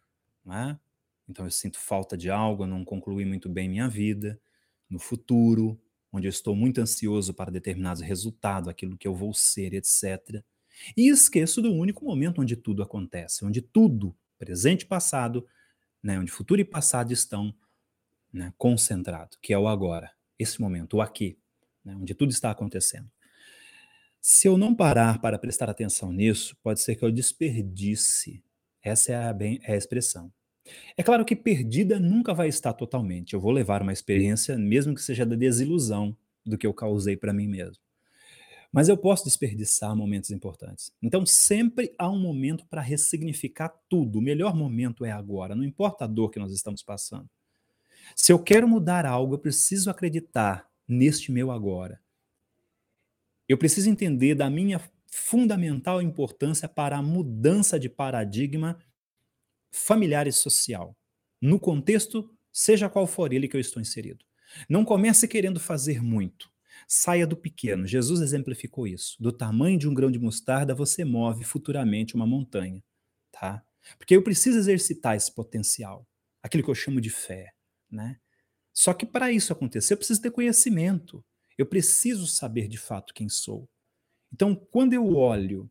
não é? então eu sinto falta de algo, eu não concluí muito bem minha vida. No futuro, onde eu estou muito ansioso para determinados resultados, aquilo que eu vou ser, etc. E esqueço do único momento onde tudo acontece, onde tudo, presente e passado, né, onde futuro e passado estão né, concentrados, que é o agora, esse momento, o aqui, né, onde tudo está acontecendo. Se eu não parar para prestar atenção nisso, pode ser que eu desperdice. Essa é a, bem, é a expressão. É claro que perdida nunca vai estar totalmente. Eu vou levar uma experiência, mesmo que seja da desilusão do que eu causei para mim mesmo. Mas eu posso desperdiçar momentos importantes. Então, sempre há um momento para ressignificar tudo. O melhor momento é agora, não importa a dor que nós estamos passando. Se eu quero mudar algo, eu preciso acreditar neste meu agora. Eu preciso entender da minha fundamental importância para a mudança de paradigma familiar e social, no contexto, seja qual for ele que eu estou inserido. Não comece querendo fazer muito. Saia do pequeno. Jesus exemplificou isso. Do tamanho de um grão de mostarda, você move futuramente uma montanha. Tá? Porque eu preciso exercitar esse potencial, aquilo que eu chamo de fé. Né? Só que para isso acontecer, eu preciso ter conhecimento. Eu preciso saber de fato quem sou. Então, quando eu olho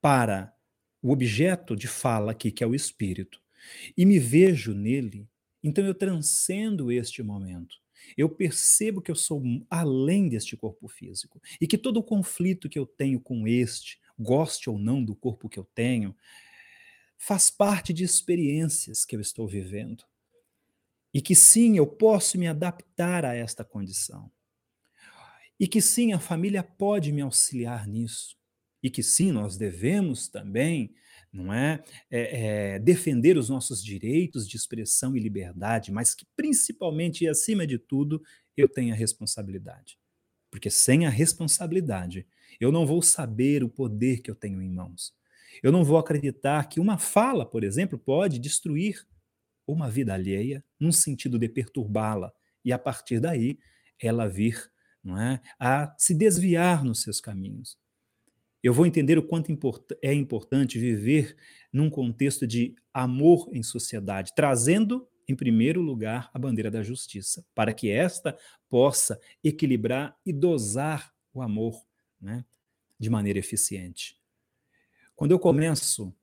para o objeto de fala aqui, que é o espírito, e me vejo nele, então eu transcendo este momento. Eu percebo que eu sou além deste corpo físico e que todo o conflito que eu tenho com este, goste ou não do corpo que eu tenho, faz parte de experiências que eu estou vivendo. E que sim, eu posso me adaptar a esta condição. E que sim, a família pode me auxiliar nisso e que sim, nós devemos também, não é, é, é, defender os nossos direitos de expressão e liberdade, mas que principalmente e acima de tudo eu tenho a responsabilidade. Porque sem a responsabilidade, eu não vou saber o poder que eu tenho em mãos. Eu não vou acreditar que uma fala, por exemplo, pode destruir uma vida alheia, num sentido de perturbá-la, e a partir daí ela vir não é, a se desviar nos seus caminhos eu vou entender o quanto é importante viver num contexto de amor em sociedade, trazendo, em primeiro lugar, a bandeira da justiça, para que esta possa equilibrar e dosar o amor né, de maneira eficiente. Quando eu começo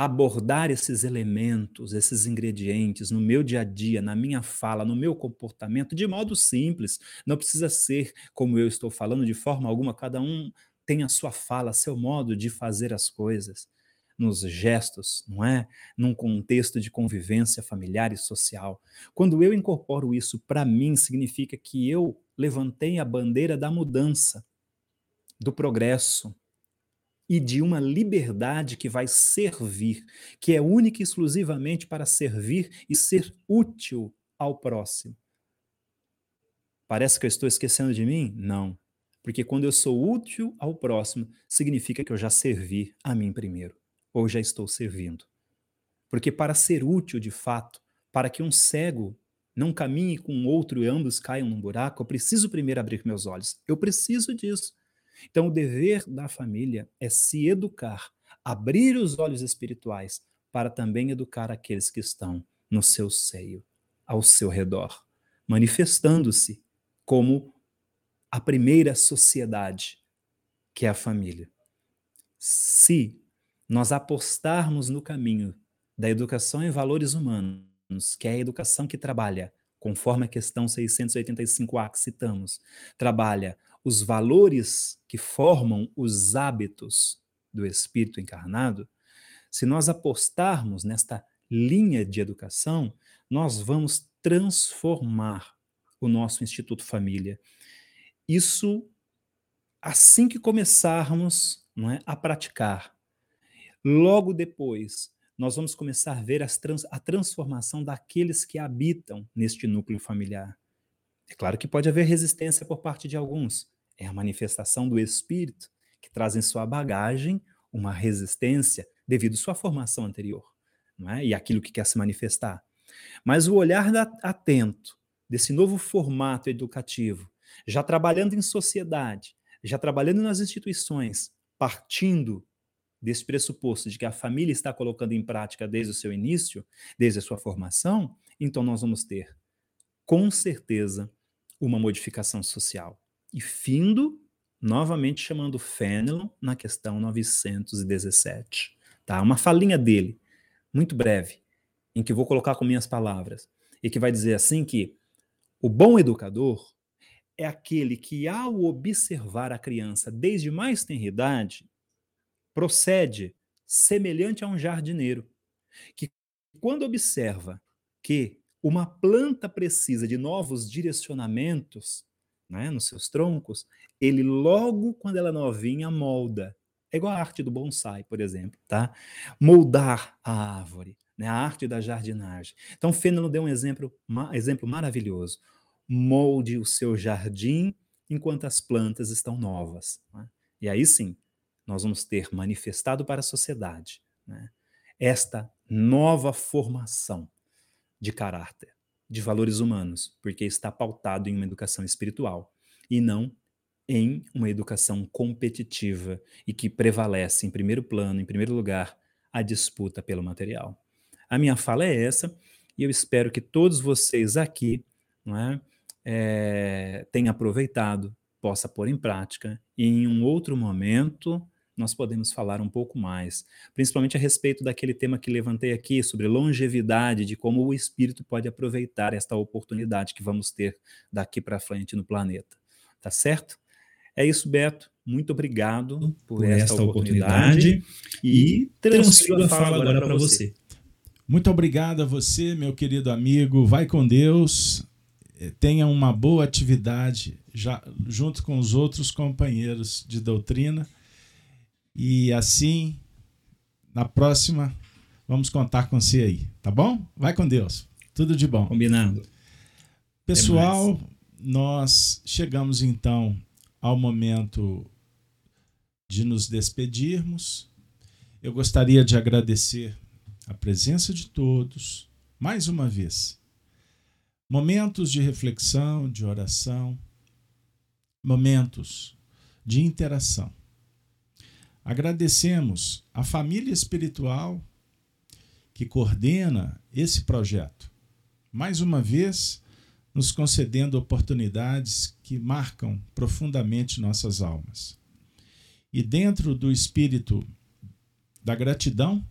abordar esses elementos, esses ingredientes no meu dia a dia, na minha fala, no meu comportamento, de modo simples, não precisa ser como eu estou falando de forma alguma, cada um tem a sua fala, seu modo de fazer as coisas, nos gestos, não é? Num contexto de convivência familiar e social. Quando eu incorporo isso para mim, significa que eu levantei a bandeira da mudança, do progresso e de uma liberdade que vai servir, que é única e exclusivamente para servir e ser útil ao próximo. Parece que eu estou esquecendo de mim? Não. Porque quando eu sou útil ao próximo, significa que eu já servi a mim primeiro, ou já estou servindo. Porque para ser útil de fato, para que um cego não caminhe com outro e ambos caiam num buraco, eu preciso primeiro abrir meus olhos. Eu preciso disso. Então, o dever da família é se educar, abrir os olhos espirituais para também educar aqueles que estão no seu seio, ao seu redor, manifestando-se como a primeira sociedade, que é a família. Se nós apostarmos no caminho da educação em valores humanos, que é a educação que trabalha, conforme a questão 685A que citamos, trabalha os valores que formam os hábitos do espírito encarnado, se nós apostarmos nesta linha de educação, nós vamos transformar o nosso Instituto Família. Isso assim que começarmos não é, a praticar. Logo depois, nós vamos começar a ver trans, a transformação daqueles que habitam neste núcleo familiar. É claro que pode haver resistência por parte de alguns. É a manifestação do espírito que traz em sua bagagem uma resistência devido à sua formação anterior é? e aquilo que quer se manifestar. Mas o olhar atento desse novo formato educativo, já trabalhando em sociedade, já trabalhando nas instituições, partindo desse pressuposto de que a família está colocando em prática desde o seu início, desde a sua formação, então nós vamos ter, com certeza, uma modificação social. E findo, novamente chamando Fenelon na questão 917. Tá? Uma falinha dele, muito breve, em que vou colocar com minhas palavras, e que vai dizer assim que o bom educador é aquele que, ao observar a criança desde mais tenra idade, procede semelhante a um jardineiro, que quando observa que uma planta precisa de novos direcionamentos né, nos seus troncos, ele logo, quando ela é novinha, molda. É igual a arte do bonsai, por exemplo, tá? Moldar a árvore, né? a arte da jardinagem. Então, Fênelon deu um exemplo, exemplo maravilhoso. Molde o seu jardim enquanto as plantas estão novas. Né? E aí sim, nós vamos ter manifestado para a sociedade né, esta nova formação de caráter, de valores humanos, porque está pautado em uma educação espiritual e não em uma educação competitiva e que prevalece em primeiro plano, em primeiro lugar, a disputa pelo material. A minha fala é essa e eu espero que todos vocês aqui é, é, tenham aproveitado, possa pôr em prática e em um outro momento nós podemos falar um pouco mais, principalmente a respeito daquele tema que levantei aqui sobre longevidade, de como o espírito pode aproveitar esta oportunidade que vamos ter daqui para frente no planeta. Tá certo? É isso, Beto. Muito obrigado por, por esta, esta oportunidade, oportunidade e transfiro a fala agora para você. Muito obrigado a você, meu querido amigo. Vai com Deus. Eh, tenha uma boa atividade já junto com os outros companheiros de doutrina e assim, na próxima, vamos contar com você aí, tá bom? Vai com Deus. Tudo de bom. Combinado. Pessoal, nós chegamos então ao momento de nos despedirmos. Eu gostaria de agradecer a presença de todos, mais uma vez. Momentos de reflexão, de oração, momentos de interação. Agradecemos a família espiritual que coordena esse projeto. Mais uma vez, nos concedendo oportunidades que marcam profundamente nossas almas. E dentro do espírito da gratidão,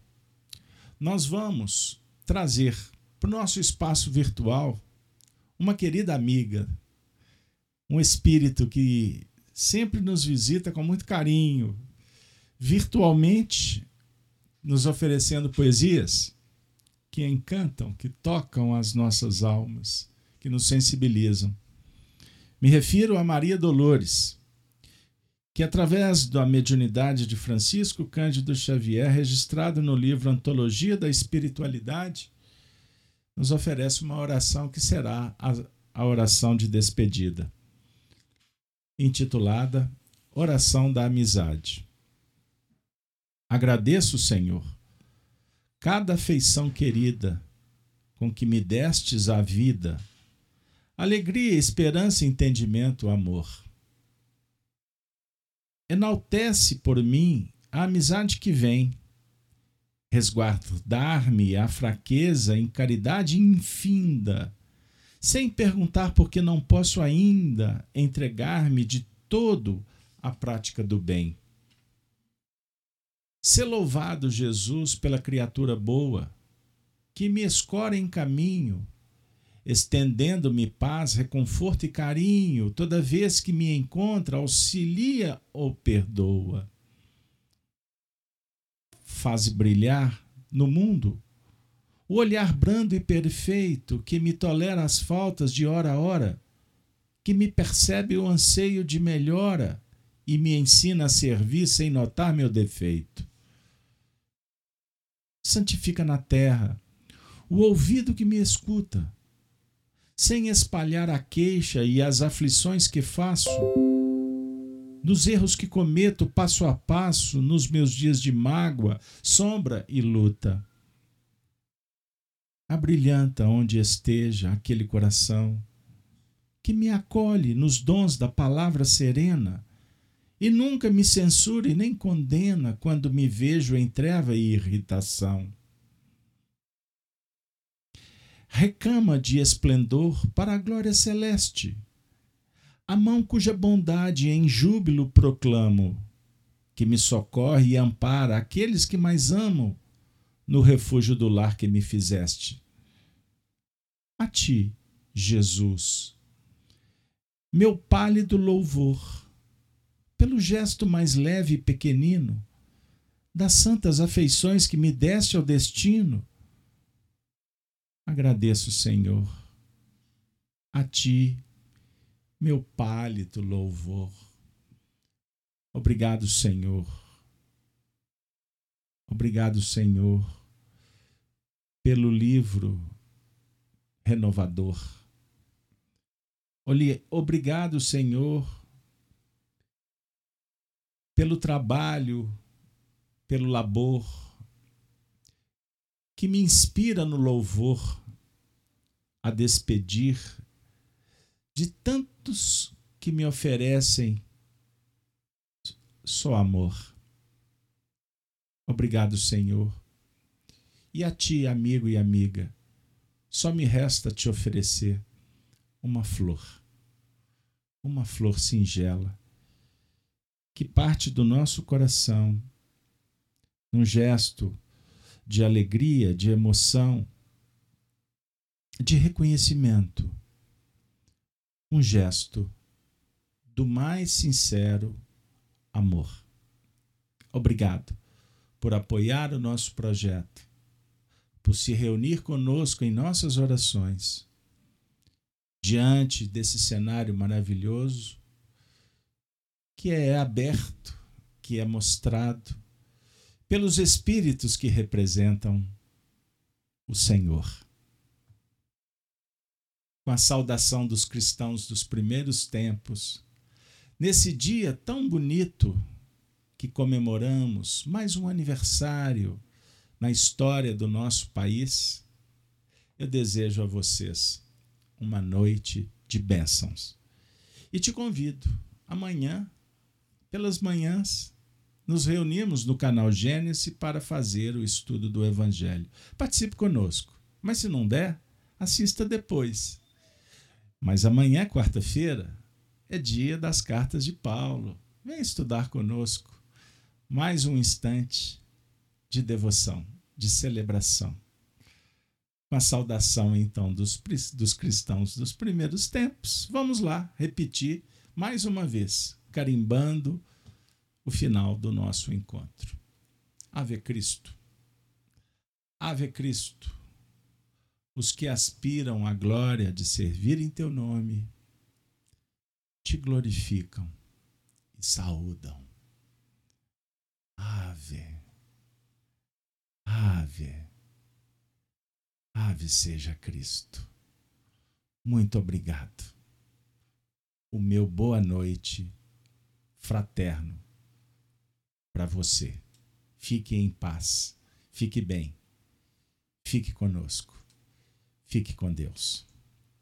nós vamos trazer para o nosso espaço virtual uma querida amiga, um espírito que sempre nos visita com muito carinho, virtualmente nos oferecendo poesias que encantam, que tocam as nossas almas, que nos sensibilizam. Me refiro a Maria Dolores, que através da mediunidade de Francisco Cândido Xavier, registrado no livro Antologia da Espiritualidade, nos oferece uma oração que será a, a oração de despedida, intitulada Oração da Amizade. Agradeço, Senhor, cada afeição querida com que me destes a vida, alegria, esperança, entendimento, amor. Enaltece por mim a amizade que vem, resguardar-me a fraqueza em caridade infinda, sem perguntar por que não posso ainda entregar-me de todo à prática do bem. Ser louvado, Jesus, pela criatura boa, que me escora em caminho, estendendo-me paz, reconforto e carinho, toda vez que me encontra, auxilia ou perdoa. Faz brilhar no mundo o olhar brando e perfeito que me tolera as faltas de hora a hora, que me percebe o anseio de melhora e me ensina a servir sem notar meu defeito. Santifica na terra o ouvido que me escuta, sem espalhar a queixa e as aflições que faço, nos erros que cometo passo a passo nos meus dias de mágoa, sombra e luta. Abrilhanta onde esteja aquele coração que me acolhe nos dons da palavra serena e nunca me censure nem condena quando me vejo em treva e irritação recama de esplendor para a glória celeste. A mão cuja bondade em júbilo proclamo, que me socorre e ampara aqueles que mais amo, no refúgio do lar que me fizeste. A ti, Jesus, meu pálido louvor, pelo gesto mais leve e pequenino, das santas afeições que me deste ao destino, Agradeço, Senhor, a Ti, meu pálido louvor. Obrigado, Senhor. Obrigado, Senhor, pelo livro renovador. Obrigado, Senhor, pelo trabalho, pelo labor que me inspira no louvor a despedir de tantos que me oferecem só amor. Obrigado, Senhor. E a ti, amigo e amiga, só me resta te oferecer uma flor, uma flor singela, que parte do nosso coração, num gesto de alegria, de emoção, de reconhecimento. Um gesto do mais sincero amor. Obrigado por apoiar o nosso projeto, por se reunir conosco em nossas orações. Diante desse cenário maravilhoso que é aberto, que é mostrado pelos espíritos que representam o Senhor. Com a saudação dos cristãos dos primeiros tempos, nesse dia tão bonito que comemoramos mais um aniversário na história do nosso país, eu desejo a vocês uma noite de bênçãos. E te convido amanhã, pelas manhãs, nos reunimos no canal Gênesis para fazer o estudo do Evangelho. Participe conosco, mas se não der, assista depois. Mas amanhã, quarta-feira, é dia das cartas de Paulo. Vem estudar conosco. Mais um instante de devoção, de celebração. Com a saudação, então, dos, dos cristãos dos primeiros tempos. Vamos lá repetir mais uma vez, carimbando o final do nosso encontro. Ave Cristo. Ave Cristo. Os que aspiram à glória de servir em teu nome te glorificam e saúdam. Ave. Ave. Ave seja Cristo. Muito obrigado. O meu boa noite fraterno para você. Fique em paz. Fique bem. Fique conosco. Fique com Deus.